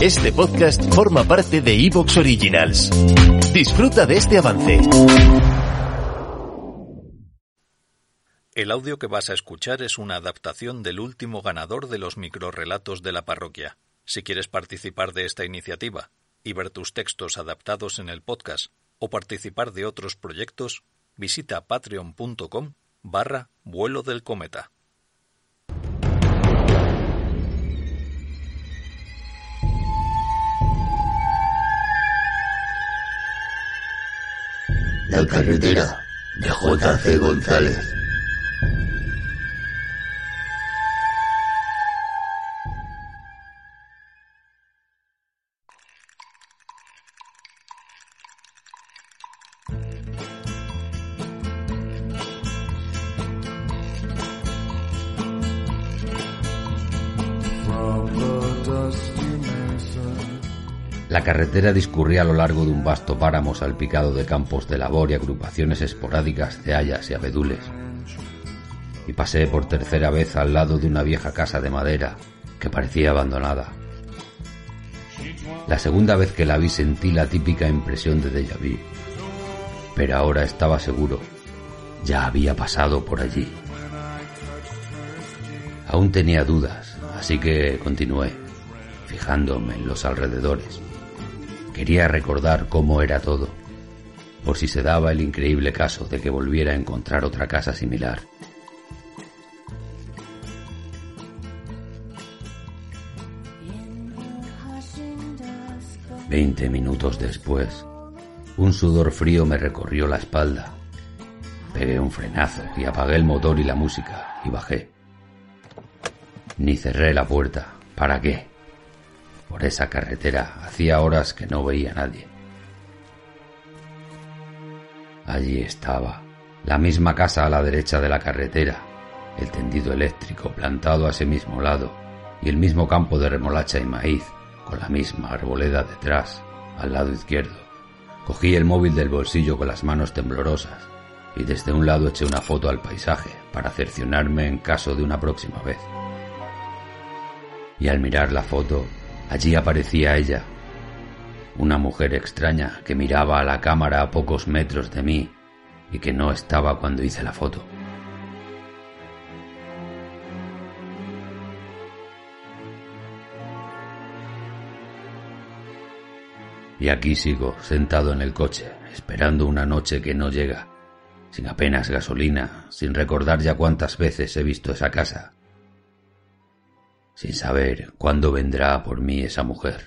Este podcast forma parte de Evox Originals. Disfruta de este avance. El audio que vas a escuchar es una adaptación del último ganador de los microrelatos de la parroquia. Si quieres participar de esta iniciativa y ver tus textos adaptados en el podcast o participar de otros proyectos, visita patreon.com barra vuelo del cometa. La carretera de J.C. González. La carretera discurría a lo largo de un vasto páramo salpicado de campos de labor y agrupaciones esporádicas de hayas y abedules. Y pasé por tercera vez al lado de una vieja casa de madera que parecía abandonada. La segunda vez que la vi sentí la típica impresión de déjà vu. Pero ahora estaba seguro. Ya había pasado por allí. Aún tenía dudas, así que continué, fijándome en los alrededores. Quería recordar cómo era todo, por si se daba el increíble caso de que volviera a encontrar otra casa similar. Veinte minutos después, un sudor frío me recorrió la espalda. Pegué un frenazo y apagué el motor y la música y bajé. Ni cerré la puerta. ¿Para qué? Por esa carretera hacía horas que no veía a nadie. Allí estaba, la misma casa a la derecha de la carretera, el tendido eléctrico plantado a ese mismo lado y el mismo campo de remolacha y maíz con la misma arboleda detrás, al lado izquierdo. Cogí el móvil del bolsillo con las manos temblorosas y desde un lado eché una foto al paisaje para cercionarme en caso de una próxima vez. Y al mirar la foto, allí aparecía ella, una mujer extraña que miraba a la cámara a pocos metros de mí y que no estaba cuando hice la foto. Y aquí sigo, sentado en el coche, esperando una noche que no llega, sin apenas gasolina, sin recordar ya cuántas veces he visto esa casa, sin saber cuándo vendrá por mí esa mujer.